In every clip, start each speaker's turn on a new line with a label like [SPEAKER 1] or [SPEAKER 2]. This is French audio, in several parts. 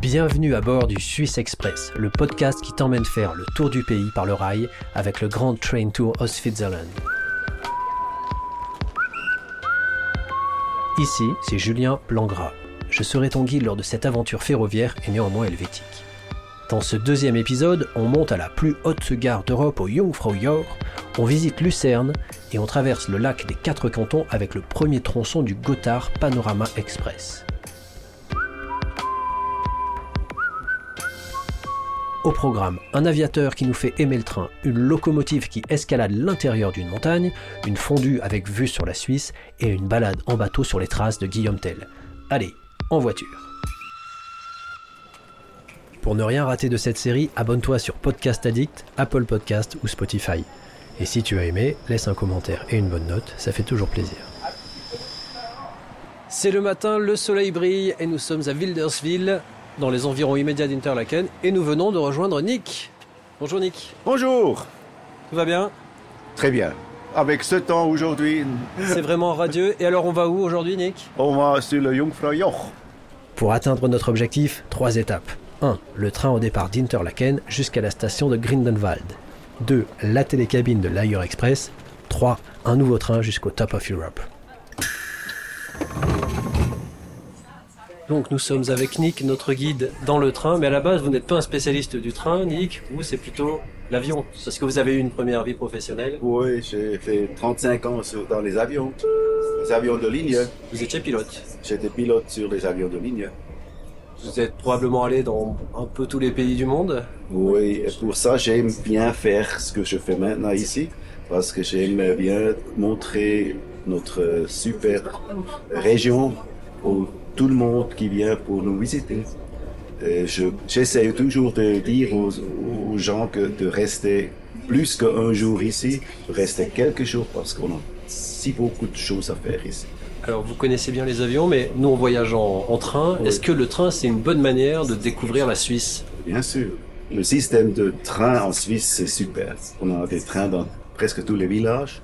[SPEAKER 1] Bienvenue à bord du Swiss Express, le podcast qui t'emmène faire le tour du pays par le rail avec le Grand Train Tour Ostfriesland. Ici, c'est Julien Langras. Je serai ton guide lors de cette aventure ferroviaire et néanmoins helvétique. Dans ce deuxième épisode, on monte à la plus haute gare d'Europe au Jungfraujoch, on visite Lucerne et on traverse le lac des quatre cantons avec le premier tronçon du Gotthard Panorama Express. Au programme, un aviateur qui nous fait aimer le train, une locomotive qui escalade l'intérieur d'une montagne, une fondue avec vue sur la Suisse et une balade en bateau sur les traces de Guillaume Tell. Allez, en voiture. Pour ne rien rater de cette série, abonne-toi sur Podcast Addict, Apple Podcast ou Spotify. Et si tu as aimé, laisse un commentaire et une bonne note, ça fait toujours plaisir. C'est le matin, le soleil brille et nous sommes à Wilderswil, dans les environs immédiats d'Interlaken et nous venons de rejoindre Nick. Bonjour Nick.
[SPEAKER 2] Bonjour.
[SPEAKER 1] Tout va bien?
[SPEAKER 2] Très bien. Avec ce temps aujourd'hui.
[SPEAKER 1] C'est vraiment radieux. Et alors on va où aujourd'hui Nick?
[SPEAKER 2] On va sur le Jungfraujoch.
[SPEAKER 1] Pour atteindre notre objectif, trois étapes. 1. Le train au départ d'Interlaken jusqu'à la station de Grindenwald. 2. La télécabine de l'Ayer Express. 3. Un nouveau train jusqu'au Top of Europe. Donc nous sommes avec Nick, notre guide, dans le train, mais à la base vous n'êtes pas un spécialiste du train, Nick, vous c'est plutôt l'avion, parce que vous avez eu une première vie professionnelle.
[SPEAKER 2] Oui, j'ai fait 35 ans sur- dans les avions. Les avions de ligne.
[SPEAKER 1] Vous étiez pilote.
[SPEAKER 2] J'étais pilote sur les avions de ligne.
[SPEAKER 1] Vous êtes probablement allé dans un peu tous les pays du monde.
[SPEAKER 2] Oui, et pour ça, j'aime bien faire ce que je fais maintenant ici, parce que j'aime bien montrer notre super région pour tout le monde qui vient pour nous visiter. Je, j'essaie toujours de dire aux, aux gens que de rester plus qu'un jour ici, de rester quelques jours parce qu'on a si beaucoup de choses à faire ici.
[SPEAKER 1] Alors vous connaissez bien les avions, mais nous on voyage en, en train.
[SPEAKER 2] Oui.
[SPEAKER 1] Est-ce que le train c'est une bonne manière de découvrir la Suisse?
[SPEAKER 2] Bien sûr. Le système de train en Suisse, c'est super. On a des trains dans presque tous les villages.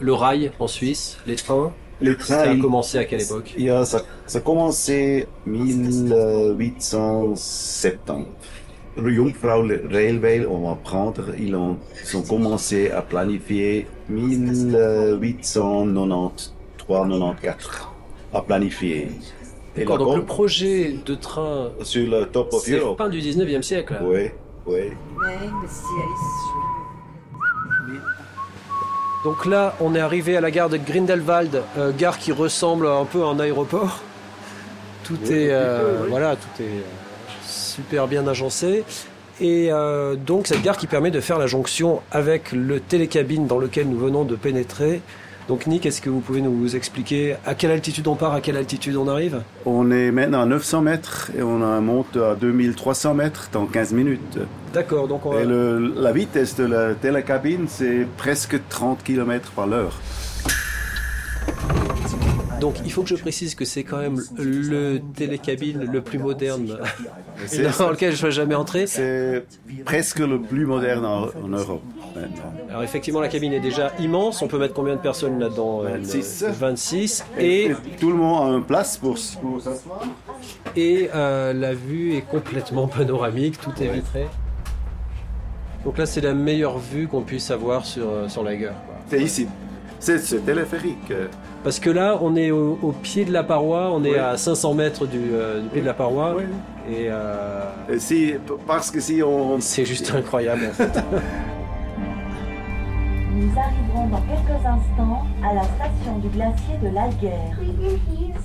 [SPEAKER 1] Le rail en Suisse, les trains,
[SPEAKER 2] Les
[SPEAKER 1] ça a commencé à quelle époque
[SPEAKER 2] il y a- ça, ça a commencé 1870. Le Jungfrau Railway, on va prendre, ils ont, ils ont commencé à planifier 1893-94 à planifier. Et
[SPEAKER 1] D'accord, donc le projet de train,
[SPEAKER 2] sur le top of
[SPEAKER 1] c'est
[SPEAKER 2] Europe.
[SPEAKER 1] fin du 19e siècle.
[SPEAKER 2] Oui, oui.
[SPEAKER 1] Donc là, on est arrivé à la gare de Grindelwald, euh, gare qui ressemble un peu à un aéroport. Tout
[SPEAKER 2] Oui,
[SPEAKER 1] est, euh,
[SPEAKER 2] peu, oui.
[SPEAKER 1] voilà, tout est euh, super bien agencé. Et euh, donc cette gare qui permet de faire la jonction avec le télécabine dans lequel nous venons de pénétrer. Donc Nick, est-ce que vous pouvez nous expliquer à quelle altitude on part, à quelle altitude on arrive?
[SPEAKER 2] On est maintenant à 900 mètres et on monte à 2300 mètres dans 15 minutes.
[SPEAKER 1] D'accord, donc on.
[SPEAKER 2] Et le- la vitesse de la télécabine, c'est presque 30 km par l'heure.
[SPEAKER 1] Donc il faut que je précise que c'est quand même le télécabine le plus moderne dans lequel je sois jamais entré.
[SPEAKER 2] c'est presque le plus moderne en, en Europe maintenant.
[SPEAKER 1] Alors effectivement la cabine est déjà immense, on peut mettre combien de personnes là-dedans Euh,
[SPEAKER 2] 26.
[SPEAKER 1] 26 et,
[SPEAKER 2] tout le monde a une place pour, pour s'asseoir.
[SPEAKER 1] et euh, la vue est complètement panoramique, tout est
[SPEAKER 2] Ouais.
[SPEAKER 1] vitré. Donc là c'est la meilleure vue qu'on puisse avoir sur, euh, sur la.
[SPEAKER 2] C'est ici. C'est ce téléphérique. euh,
[SPEAKER 1] Parce que là on est au, au pied de la paroi, on est à 500 mètres du, euh, du pied de la paroi et euh,
[SPEAKER 2] Et si, parce que si on...
[SPEAKER 1] c'est juste incroyable en fait.
[SPEAKER 3] Nous arriverons dans quelques instants à la station du glacier de l'Alguer.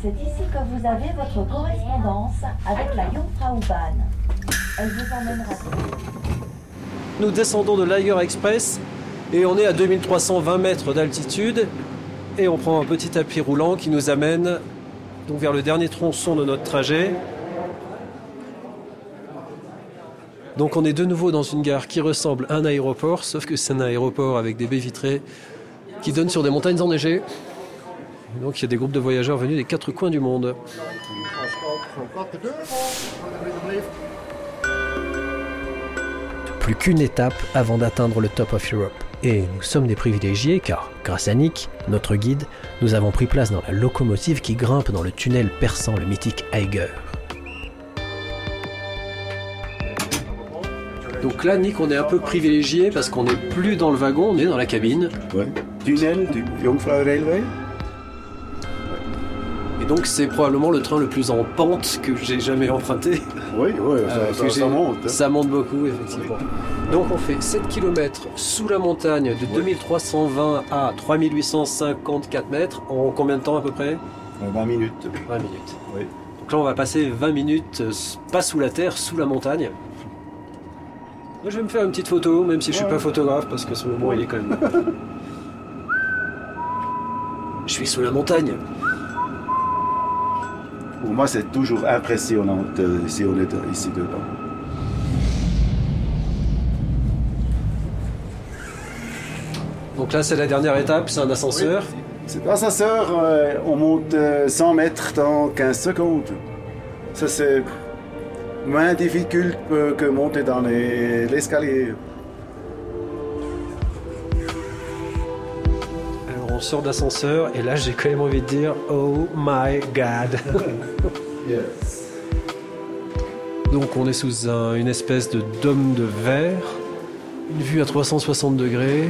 [SPEAKER 3] C'est ici que vous avez votre correspondance avec la Jungfraubahn. Elle vous emmènera
[SPEAKER 1] Nous descendons de l'Ayer Express et on est à 2320 mètres d'altitude et on prend un petit tapis roulant qui nous amène donc vers le dernier tronçon de notre trajet. Donc on est de nouveau dans une gare qui ressemble à un aéroport, sauf que c'est un aéroport avec des baies vitrées qui donnent sur des montagnes enneigées. Donc il y a des groupes de voyageurs venus des quatre coins du monde plus qu'une étape avant d'atteindre le top of Europe. Et nous sommes des privilégiés car, grâce à Nick, notre guide, nous avons pris place dans la locomotive qui grimpe dans le tunnel perçant le mythique Eiger. Donc là, Nick, on est un peu privilégié parce qu'on n'est plus dans le wagon, on est dans la cabine.
[SPEAKER 2] Tunnel du Jungfrau Railway?
[SPEAKER 1] Donc, c'est probablement le train le plus en pente que j'ai jamais emprunté.
[SPEAKER 2] Oui, oui, ça,
[SPEAKER 1] Euh,
[SPEAKER 2] ça- monte. hein.
[SPEAKER 1] Ça monte beaucoup, effectivement. Donc, on fait 7 km sous la montagne de 2320 à 3854 mètres en combien de temps à peu près?
[SPEAKER 2] 20 minutes.
[SPEAKER 1] 20 minutes.
[SPEAKER 2] Oui.
[SPEAKER 1] Donc là, on va passer 20 minutes, euh, pas sous la terre, sous la montagne. Moi, je vais me faire une petite photo, même si je suis
[SPEAKER 2] Ouais.
[SPEAKER 1] pas photographe, parce que ce moment, il est quand même. je suis sous la montagne.
[SPEAKER 2] Pour moi, c'est toujours impressionnant euh, si on est ici dedans.
[SPEAKER 1] Donc là, c'est la dernière étape, c'est un ascenseur.
[SPEAKER 2] C'est grâce à ça, euh, on monte euh, 100 mètres dans 15 secondes. Ça, c'est moins difficile que, monter dans les- l'escalier.
[SPEAKER 1] On sort d'ascenseur, et là, j'ai quand même envie de dire Oh my god Donc, on est sous un- une espèce de dôme de verre, une vue à 360 degrés.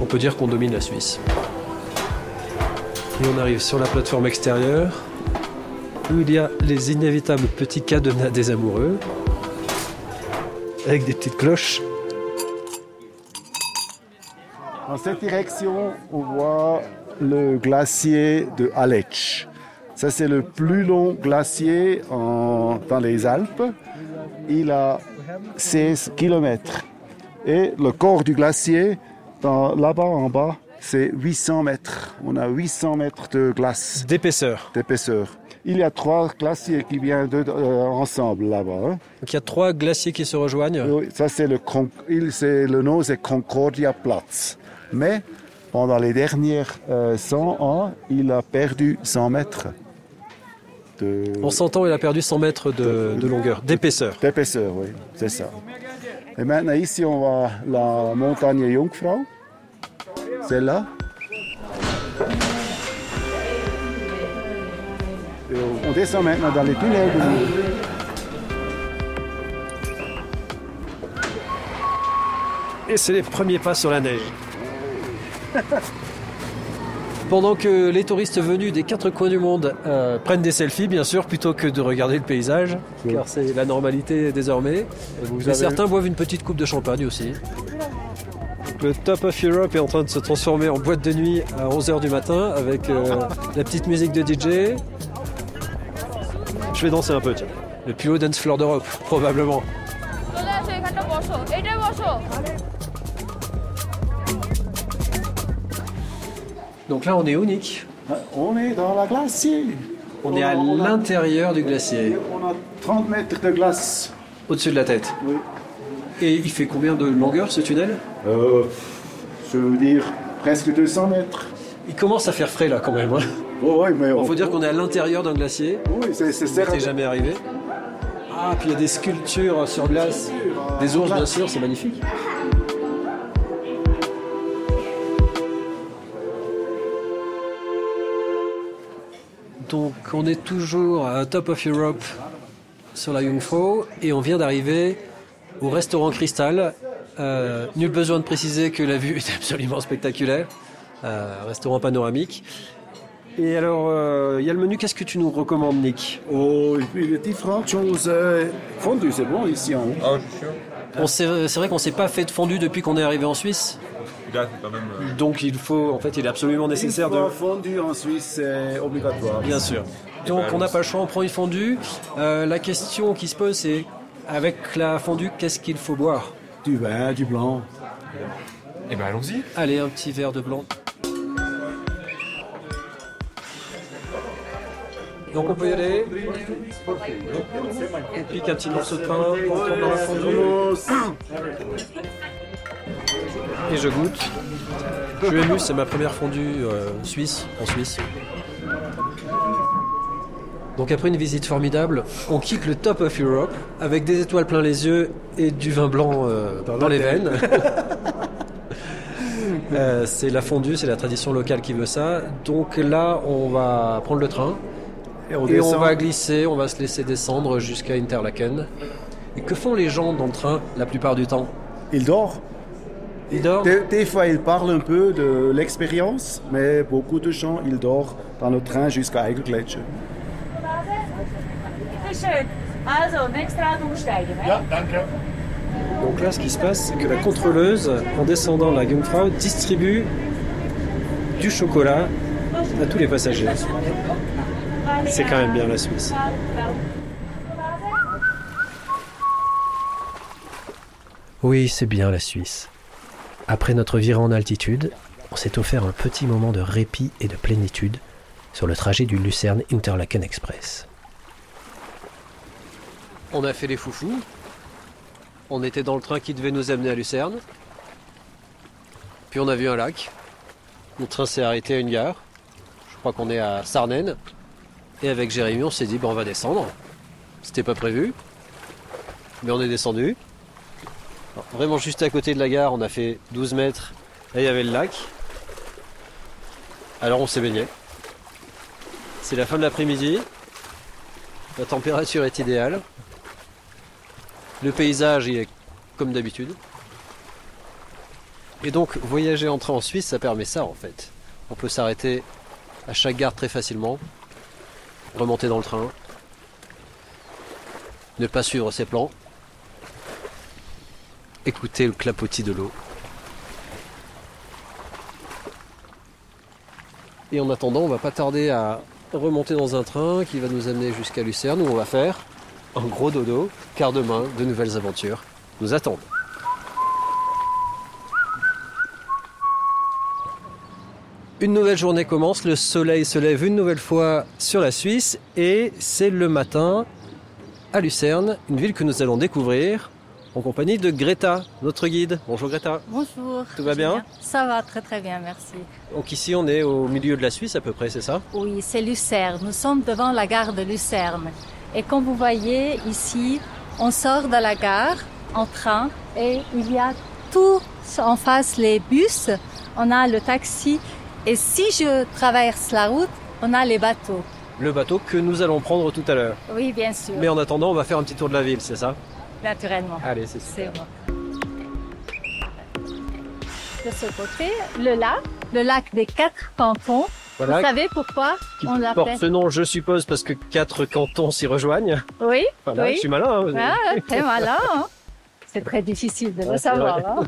[SPEAKER 1] On peut dire qu'on domine la Suisse. Et on arrive sur la plateforme extérieure où il y a les inévitables petits cadenas des amoureux avec des petites cloches.
[SPEAKER 2] Dans cette direction, on voit le glacier de Aletsch. Ça, c'est le plus long glacier en- dans les Alpes. Il a 16 km. Et le corps du glacier, là-bas en bas, c'est 800 mètres. On a 800 mètres de glace
[SPEAKER 1] D'épaisseur.
[SPEAKER 2] d'épaisseur. Il y a trois glaciers qui viennent de- euh, ensemble là-bas. hein.
[SPEAKER 1] Donc il y a trois glaciers qui se rejoignent.
[SPEAKER 2] Oui, ça c'est le, c'est- le nom c'est Concordia Platz. Mais pendant les dernières euh, 100 ans, il a perdu 100 mètres de-
[SPEAKER 1] En 100 ans, il a perdu 100 mètres de, de longueur, d'épaisseur.
[SPEAKER 2] d'épaisseur, oui, c'est ça. Et maintenant ici on voit la montagne Jungfrau, celle-là. Et on- descend maintenant dans les tunnels de.
[SPEAKER 1] Et c'est les premiers pas sur la neige. Pendant que les touristes venus des quatre coins du monde euh, prennent des selfies, bien sûr, plutôt que de regarder le paysage, car c'est la normalité désormais. Mais
[SPEAKER 2] avez-
[SPEAKER 1] certains boivent une petite coupe de champagne aussi. Le Top of Europe est en train de se transformer en boîte de nuit à 11h du matin avec euh, la petite musique de DJ. Je vais danser un peu, tiens. Le plus haut dance floor d'Europe, probablement. Donc là, on est unique.
[SPEAKER 2] On est dans la glacier.
[SPEAKER 1] On est à l'intérieur du glacier,
[SPEAKER 2] On a 30 mètres de glace.
[SPEAKER 1] au-dessus de la tête.
[SPEAKER 2] Oui.
[SPEAKER 1] Et il fait combien de longueur ce tunnel?
[SPEAKER 2] Euh, je veux dire presque 200 mètres.
[SPEAKER 1] Il commence à faire frais là quand même. hein.
[SPEAKER 2] Oh, oui, mais
[SPEAKER 1] Il faut dire qu'on est à l'intérieur d'un glacier.
[SPEAKER 2] Oui, c'est certain.
[SPEAKER 1] n'est jamais arrivé. Ah, puis il y a des sculptures sur glace. Des ours, bien sûr, c'est magnifique. Donc, on est toujours à Top of Europe sur la Jungfrau et on vient d'arriver au restaurant Cristal. Euh, nul besoin de préciser que la vue est absolument spectaculaire. Euh, restaurant panoramique. Et alors, euh, il y a le menu. Qu'est-ce que tu nous recommandes, Nick?
[SPEAKER 2] Oh, différentes choses fondues, c'est bon ici en haut.
[SPEAKER 1] On sait- C'est vrai qu'on s'est pas fait de fondu depuis qu'on est arrivé en Suisse.
[SPEAKER 4] Là, c'est quand même. euh,
[SPEAKER 1] Donc il faut, en fait, il est absolument nécessaire
[SPEAKER 2] Une fois
[SPEAKER 1] de.
[SPEAKER 2] fondu en Suisse, c'est obligatoire.
[SPEAKER 1] Bien sûr. Donc on n'a pas le choix, on prend une fondue. Euh, la question qui se pose, c'est avec la fondue, qu'est-ce qu'il faut boire?
[SPEAKER 2] Du vin, du blanc.
[SPEAKER 4] Eh ben, allons-y.
[SPEAKER 1] Allez, un petit verre de blanc. Donc on peut y aller. On pique un petit morceau de pain, on retourne dans la fondue. Et je goûte. Je suis ému, c'est ma première fondue euh, suisse, en Suisse. Donc après une visite formidable, on quitte le Top of Europe avec des étoiles plein les yeux et du vin blanc euh, dans les veines. Euh, c'est la fondue, c'est la tradition locale qui veut ça. Donc là, on va prendre le train
[SPEAKER 2] Et on
[SPEAKER 1] et on
[SPEAKER 2] descend.
[SPEAKER 1] va glisser, on va se laisser descendre jusqu'à Interlaken. Et que font les gens dans le train la plupart du temps?
[SPEAKER 2] Il dort. Des, des fois, il parle un peu de l'expérience, mais beaucoup de gens, ils dorment dans le train jusqu'à Eigelgletscher.
[SPEAKER 1] Donc là, ce qui se passe, c'est que la contrôleuse, en descendant la Jungfrau, distribue du chocolat à tous les passagers. C'est quand même bien la Suisse. Oui, c'est bien la Suisse. Après notre virée en altitude, on s'est offert un petit moment de répit et de plénitude sur le trajet du Lucerne Interlaken Express. On a fait les foufous. On était dans le train qui devait nous amener à Lucerne. Puis on a vu un lac. Le train s'est arrêté à une gare. Je crois qu'on est à Sarnen. Et avec Jérémy, on s'est dit, ben, on va descendre. C'était pas prévu. Mais on est descendu. Vraiment juste à côté de la gare, on a fait 12 mètres. Là, il y avait le lac. Alors on s'est baigné. C'est la fin de l'après-midi. La température est idéale. Le paysage il est comme d'habitude. Et donc voyager en train en Suisse, ça permet ça en fait. On peut s'arrêter à chaque gare très facilement, remonter dans le train, ne pas suivre ses plans, écouter le clapotis de l'eau. Et en attendant, on va pas tarder à remonter dans un train qui va nous amener jusqu'à Lucerne où on va faire un gros dodo, car demain, de nouvelles aventures nous attendent. Une nouvelle journée commence, le soleil se lève une nouvelle fois sur la Suisse et c'est le matin à Lucerne, une ville que nous allons découvrir en compagnie de Greta, notre guide. Bonjour Greta.
[SPEAKER 5] Bonjour.
[SPEAKER 1] Tout va bien?
[SPEAKER 5] Ça va très très bien, merci.
[SPEAKER 1] Donc ici on est au milieu de la Suisse à peu près, c'est ça?
[SPEAKER 5] Oui, c'est Lucerne. Nous sommes devant la gare de Lucerne. Et comme vous voyez ici, on sort de la gare en train et il y a tout en face les bus, on a le taxi et si je traverse la route, on a les bateaux.
[SPEAKER 1] Le bateau que nous allons prendre tout à l'heure.
[SPEAKER 5] Oui, bien sûr,
[SPEAKER 1] Mais en attendant, on va faire un petit tour de la ville, c'est ça?
[SPEAKER 5] Naturellement.
[SPEAKER 1] Allez, c'est
[SPEAKER 5] C'est
[SPEAKER 1] super.
[SPEAKER 5] bon. De ce côté, le lac, le lac des quatre cantons.
[SPEAKER 1] Voilà,
[SPEAKER 5] Vous savez pourquoi
[SPEAKER 1] qui
[SPEAKER 5] on l'appelle
[SPEAKER 1] porte ce nom, je suppose, parce que quatre cantons s'y rejoignent.
[SPEAKER 5] Oui,
[SPEAKER 1] Voilà,
[SPEAKER 5] oui.
[SPEAKER 1] je suis malin. hein,
[SPEAKER 5] Ah, malin. hein. C'est très difficile de le savoir. hein.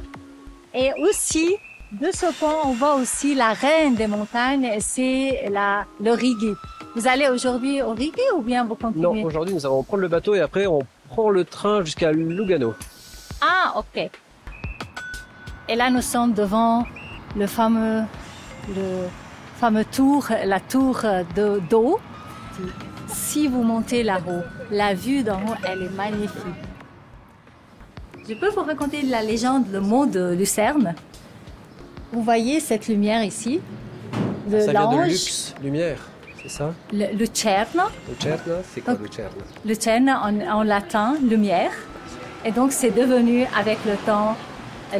[SPEAKER 5] Et aussi, de ce pont, on voit aussi la reine des montagnes, c'est la, le Rigi. Vous allez aujourd'hui au Rigi ou bien vous continuez?
[SPEAKER 1] Non, aujourd'hui, nous allons prendre le bateau et après, on prend le train jusqu'à Lugano.
[SPEAKER 5] Ah, ok. Et là, nous sommes devant le fameux, le fameux tour, la tour de- d'eau. Si vous montez là-haut, la vue d'en haut, elle est magnifique. Je peux vous raconter la légende, le mot de Lucerne. Vous voyez cette lumière ici,
[SPEAKER 1] ça vient de luxe, lumière, c'est ça?
[SPEAKER 5] Le, le.
[SPEAKER 1] Lucerna, c'est quoi
[SPEAKER 5] Donc-
[SPEAKER 1] Lucerna
[SPEAKER 5] Lucerne en, en latin, lumière. Et donc c'est devenu avec le temps,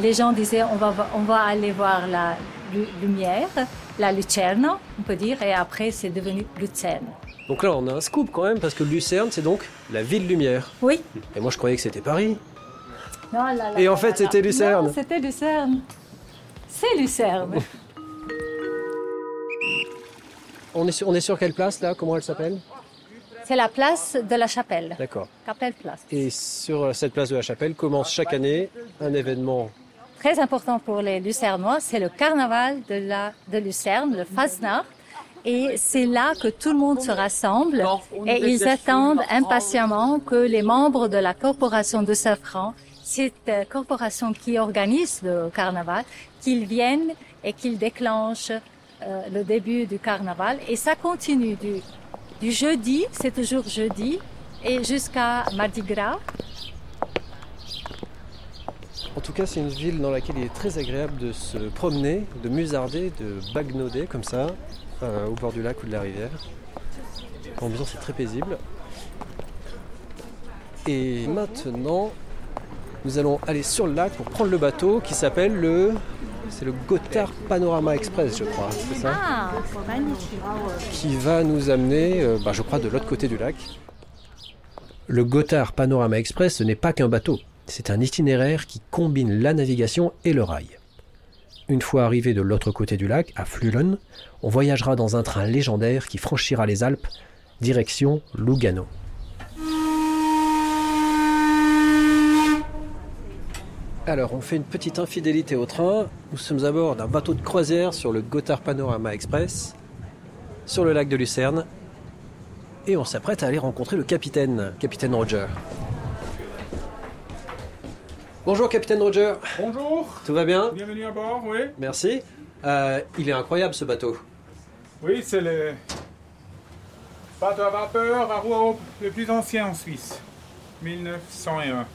[SPEAKER 5] les gens disaient on va, on va aller voir la lu- lumière, la lucerna, on peut dire, et après c'est devenu Lucerne.
[SPEAKER 1] Donc là, on a un scoop quand même, parce que Lucerne, c'est donc la ville lumière.
[SPEAKER 5] Oui.
[SPEAKER 1] Et moi, je croyais que c'était Paris.
[SPEAKER 5] Non, là, là,
[SPEAKER 1] Et en
[SPEAKER 5] là,
[SPEAKER 1] fait, c'était. Lucerne.
[SPEAKER 5] C'était Lucerne. C'est Lucerne.
[SPEAKER 1] On est sur, on est sur quelle place là? Comment elle s'appelle?
[SPEAKER 5] C'est la place de la chapelle,
[SPEAKER 1] D'accord.
[SPEAKER 5] Capelle Place.
[SPEAKER 1] Et sur cette place de la chapelle commence chaque année un événement.
[SPEAKER 5] Très important pour les Lucernois, c'est le carnaval de, la, de Lucerne, le Fasnacht. Et c'est là que tout le monde se rassemble et ils attendent impatiemment que les membres de la corporation de Safran, cette euh, corporation qui organise le carnaval, qu'ils viennent et qu'ils déclenchent euh, le début du carnaval. Et ça continue du, jeudi, c'est toujours jeudi, et jusqu'à Mardi Gras.
[SPEAKER 1] En tout cas, c'est une ville dans laquelle il est très agréable de se promener, de musarder, de bagnoder comme ça, euh, au bord du lac ou de la rivière. L'ambiance est très paisible. Et maintenant, nous allons aller sur le lac pour prendre le bateau qui s'appelle le. C'est le Gotthard Panorama Express, je crois, c'est ça
[SPEAKER 5] Ah, magnifique.
[SPEAKER 1] Qui va nous amener, euh, bah, je crois, de l'autre côté du lac. Le Gotthard Panorama Express, ce n'est pas qu'un bateau, c'est un itinéraire qui combine la navigation et le rail. Une fois arrivé de l'autre côté du lac, à Flulen, on voyagera dans un train légendaire qui franchira les Alpes, direction Lugano. Alors, on fait une petite infidélité au train. Nous sommes à bord d'un bateau de croisière sur le Gotthard Panorama Express, sur le lac de Lucerne. Et on s'apprête à aller rencontrer le capitaine, capitaine Roger. Bonjour, capitaine Roger.
[SPEAKER 6] Bonjour,
[SPEAKER 1] Tout va bien?
[SPEAKER 6] Bienvenue à bord, oui.
[SPEAKER 1] Merci. Euh, il est incroyable ce bateau.
[SPEAKER 6] Oui, c'est le bateau à vapeur à roues le plus ancien en Suisse, 1901.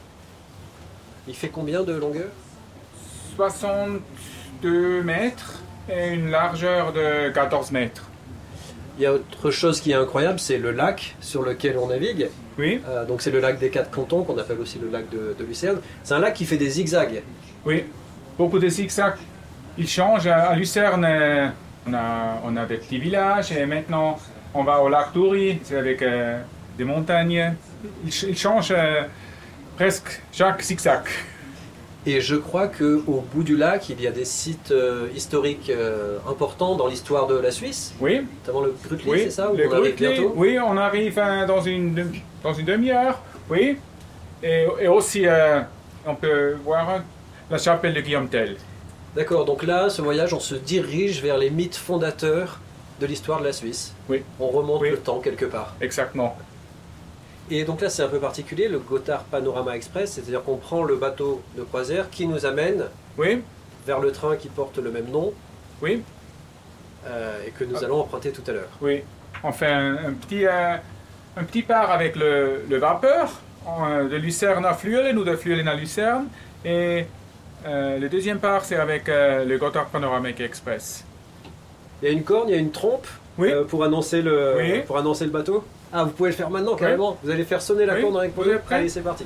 [SPEAKER 1] Il fait combien de longueur?
[SPEAKER 6] 62 mètres et une largeur de 14 mètres.
[SPEAKER 1] Il y a autre chose qui est incroyable, c'est le lac sur lequel on navigue.
[SPEAKER 6] Oui,
[SPEAKER 1] Euh, donc c'est le lac des quatre cantons, qu'on appelle aussi le lac de, de Lucerne. C'est un lac qui fait des zigzags.
[SPEAKER 6] oui. Beaucoup de zigzags. Il change. À Lucerne, euh, on a, on a des petits villages et maintenant on va au lac Toury, c'est avec euh, des montagnes. Il, il change euh, presque chaque zigzag.
[SPEAKER 1] Et je crois que au bout du lac, il y a des sites euh, historiques euh, importants dans l'histoire de la Suisse,
[SPEAKER 6] Oui,
[SPEAKER 1] notamment le Grutli,
[SPEAKER 6] Oui,
[SPEAKER 1] c'est ça Où
[SPEAKER 6] le
[SPEAKER 1] on arrive
[SPEAKER 6] Grutli,
[SPEAKER 1] bientôt
[SPEAKER 6] Oui, on arrive euh, dans une, dans une demi-heure, oui. Et, et aussi, euh, on peut voir la chapelle de Guillaume Tell.
[SPEAKER 1] D'accord, donc là, ce voyage, on se dirige vers les mythes fondateurs de l'histoire de la Suisse.
[SPEAKER 6] Oui.
[SPEAKER 1] On remonte
[SPEAKER 6] Oui.
[SPEAKER 1] le temps quelque part.
[SPEAKER 6] Exactement.
[SPEAKER 1] Et donc là, c'est un peu particulier, le Gotthard Panorama Express, c'est-à-dire qu'on prend le bateau de croisière qui nous amène
[SPEAKER 6] Oui,
[SPEAKER 1] vers le train qui porte le même nom
[SPEAKER 6] oui,
[SPEAKER 1] euh, et que nous
[SPEAKER 6] Ah.
[SPEAKER 1] allons emprunter tout à l'heure.
[SPEAKER 6] oui. On fait un, un petit, euh, un petit part avec le, le vapeur euh, de Lucerne à Fluelen ou de Fluelen à Lucerne. Et euh, le deuxième part, c'est avec le Gotthard Panoramic Express.
[SPEAKER 1] Il y a une corne, il y a une trompe
[SPEAKER 6] Oui.
[SPEAKER 1] pour, annoncer le,
[SPEAKER 6] Oui.
[SPEAKER 1] pour annoncer le bateau? Ah, vous pouvez le faire maintenant carrément. Vous allez faire sonner la
[SPEAKER 6] Oui.
[SPEAKER 1] corne avec
[SPEAKER 6] Vous êtes prêts
[SPEAKER 1] Allez, c'est parti.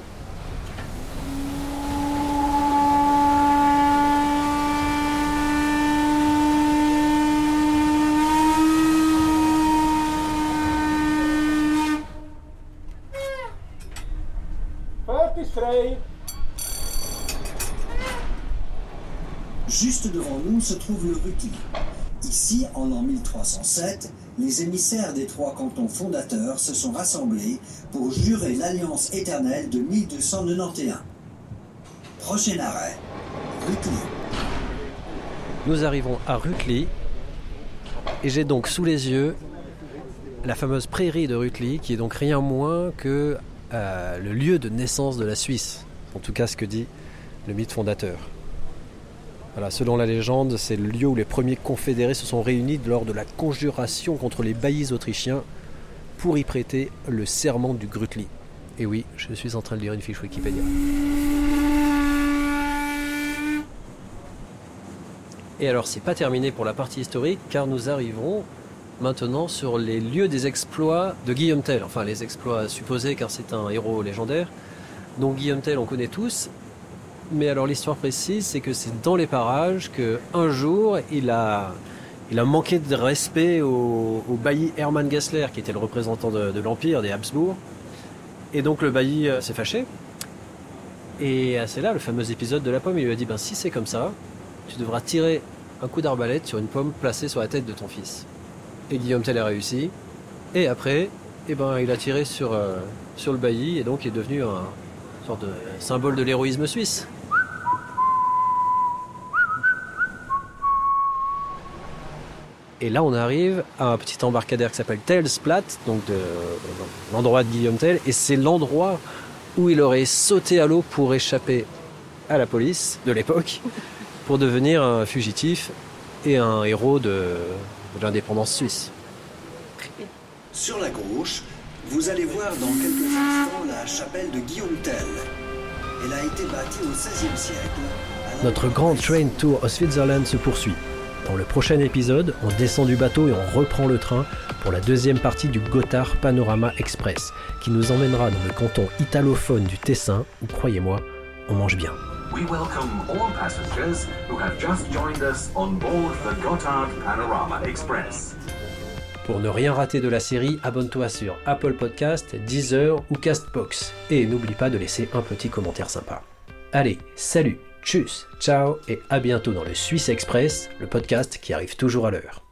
[SPEAKER 7] Juste devant nous se trouve le Rutli. Ici, en l'an 1307, les émissaires des trois cantons fondateurs se sont rassemblés pour jurer l'alliance éternelle de 1291. Prochain arrêt, Rutli.
[SPEAKER 1] Nous arrivons à Rutli et j'ai donc sous les yeux la fameuse prairie de Rutli qui est donc rien moins que euh, le lieu de naissance de la Suisse. En tout cas, ce que dit le mythe fondateur. Voilà, selon la légende, c'est le lieu où les premiers confédérés se sont réunis lors de la conjuration contre les baillis autrichiens pour y prêter le serment du Grutli. Et oui, je suis en train de lire une fiche Wikipédia. Et alors, c'est pas terminé pour la partie historique, car nous arrivons maintenant sur les lieux des exploits de Guillaume Tell. Enfin, les exploits supposés, car c'est un héros légendaire. Donc Guillaume Tell, on connaît tous. Mais alors, l'histoire précise, c'est que c'est dans les parages que un jour, il a, il a manqué de respect au, bailli Hermann Gessler, qui était le représentant de, l'Empire, des Habsbourg. Et donc, le bailli euh, s'est fâché. Et c'est là le fameux épisode de la pomme. Il lui a dit ben, si c'est comme ça, tu devras tirer un coup d'arbalète sur une pomme placée sur la tête de ton fils. Et Guillaume Tell a réussi. Et après, eh ben, il a tiré sur, euh, sur le bailli et donc il est devenu un sorte de symbole de l'héroïsme suisse. Et là, on arrive à un petit embarcadère qui s'appelle Tellsplat, donc de l'endroit de Guillaume Tell, et c'est l'endroit où il aurait sauté à l'eau pour échapper à la police de l'époque, pour devenir un fugitif et un héros de, de l'indépendance suisse.
[SPEAKER 7] Sur la gauche, vous allez voir dans quelques instants la chapelle de Guillaume Tell. Elle a été bâtie au XVIe siècle.
[SPEAKER 1] Notre grand train tour au Switzerland se poursuit. Dans le prochain épisode, on descend du bateau et on reprend le train pour la deuxième partie du Gotthard Panorama Express, qui nous emmènera dans le canton italophone du Tessin, où, croyez-moi, on mange bien.
[SPEAKER 8] We welcome all passengers who have just joined us on board the Gotthard Panorama Express.
[SPEAKER 1] Pour ne rien rater de la série, abonne-toi sur Apple Podcast, Deezer ou Castbox. Et n'oublie pas de laisser un petit commentaire sympa. Allez, salut, tchuss, ciao et à bientôt dans le Suisse Express, le podcast qui arrive toujours à l'heure.